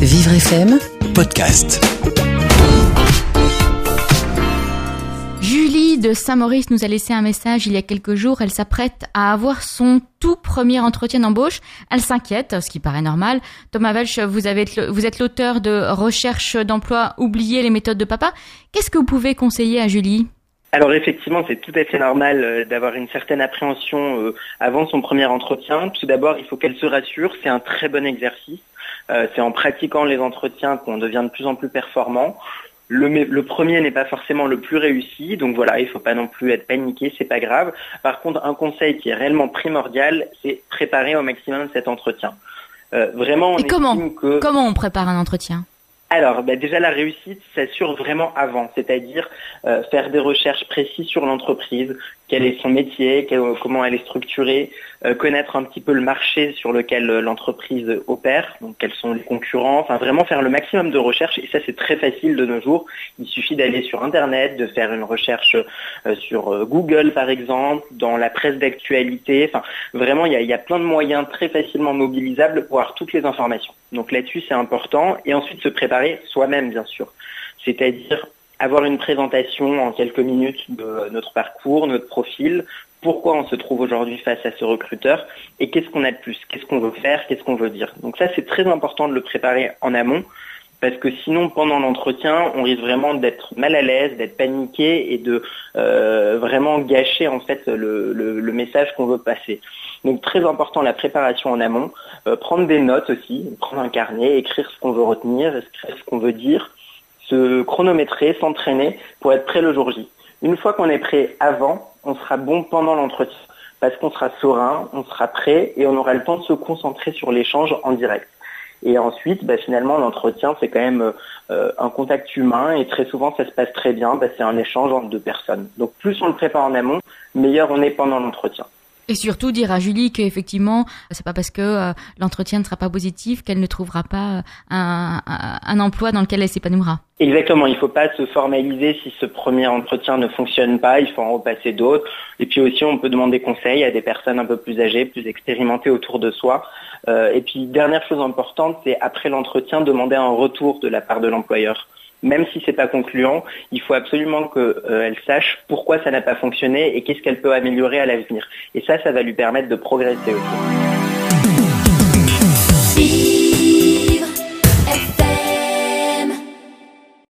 Vivre FM podcast. Julie de Saint-Maurice nous a laissé un message il y a quelques jours. Elle s'apprête à avoir son tout premier entretien d'embauche. Elle s'inquiète, ce qui paraît normal. Thomas Welch, vous, avez, vous êtes l'auteur de Recherche d'emploi, oubliez les méthodes de papa. Qu'est-ce que vous pouvez conseiller à Julie? Alors effectivement, c'est tout à fait normal euh, d'avoir une certaine appréhension euh, avant son premier entretien. Tout d'abord, il faut qu'elle se rassure, c'est un très bon exercice. Euh, c'est en pratiquant les entretiens qu'on devient de plus en plus performant. Le, premier n'est pas forcément le plus réussi, donc voilà, il ne faut pas non plus être paniqué, c'est pas grave. Par contre, un conseil qui est réellement primordial, c'est préparer au maximum cet entretien. vraiment, on Et comment Comment on prépare un entretien? Alors, bah, déjà, la réussite s'assure vraiment avant, c'est-à-dire euh, faire des recherches précises sur l'entreprise, quel est son métier, comment elle est structurée, euh, connaître un petit peu le marché sur lequel euh, l'entreprise opère, donc quels sont les concurrents, enfin vraiment faire le maximum de recherches, et ça c'est très facile de nos jours. Il suffit d'aller sur Internet, de faire une recherche sur Google par exemple, dans la presse d'actualité, enfin vraiment il y, a, il y a plein de moyens très facilement mobilisables pour avoir toutes les informations. Donc là-dessus c'est important, et ensuite se préparer soi-même bien sûr, c'est-à-dire avoir une présentation en quelques minutes de notre parcours, notre profil, pourquoi on se trouve aujourd'hui face à ce recruteur et qu'est-ce qu'on a de plus, qu'est-ce qu'on veut faire, qu'est-ce qu'on veut dire. Donc ça, c'est très important de le préparer en amont parce que sinon, pendant l'entretien, on risque vraiment d'être mal à l'aise, d'être paniqué et de euh, vraiment gâcher en fait le, message qu'on veut passer. Donc très important la préparation en amont, euh, prendre des notes aussi, prendre un carnet, écrire ce qu'on veut retenir, écrire ce qu'on veut dire, se chronométrer, s'entraîner pour être prêt le jour J. Une fois qu'on est prêt avant, on sera bon pendant l'entretien parce qu'on sera serein, on sera prêt et on aura le temps de se concentrer sur l'échange en direct. Et ensuite, bah, finalement, l'entretien, c'est quand même euh, un contact humain et très souvent, ça se passe très bien. Bah, c'est un échange entre deux personnes. Donc, plus on le prépare en amont, meilleur on est pendant l'entretien. Et surtout dire à Julie qu'effectivement, c'est pas parce que euh, l'entretien ne sera pas positif qu'elle ne trouvera pas euh, un, un, emploi dans lequel elle s'épanouira. Exactement, il ne faut pas se formaliser si ce premier entretien ne fonctionne pas, il faut en repasser d'autres. Et puis aussi, on peut demander conseil à des personnes un peu plus âgées, plus expérimentées autour de soi. Euh, et puis, dernière chose importante, c'est après l'entretien, demander un retour de la part de l'employeur même si c'est pas concluant, il faut absolument qu'elle euh, sache pourquoi ça n'a pas fonctionné et qu'est-ce qu'elle peut améliorer à l'avenir. Et ça, ça va lui permettre de progresser aussi.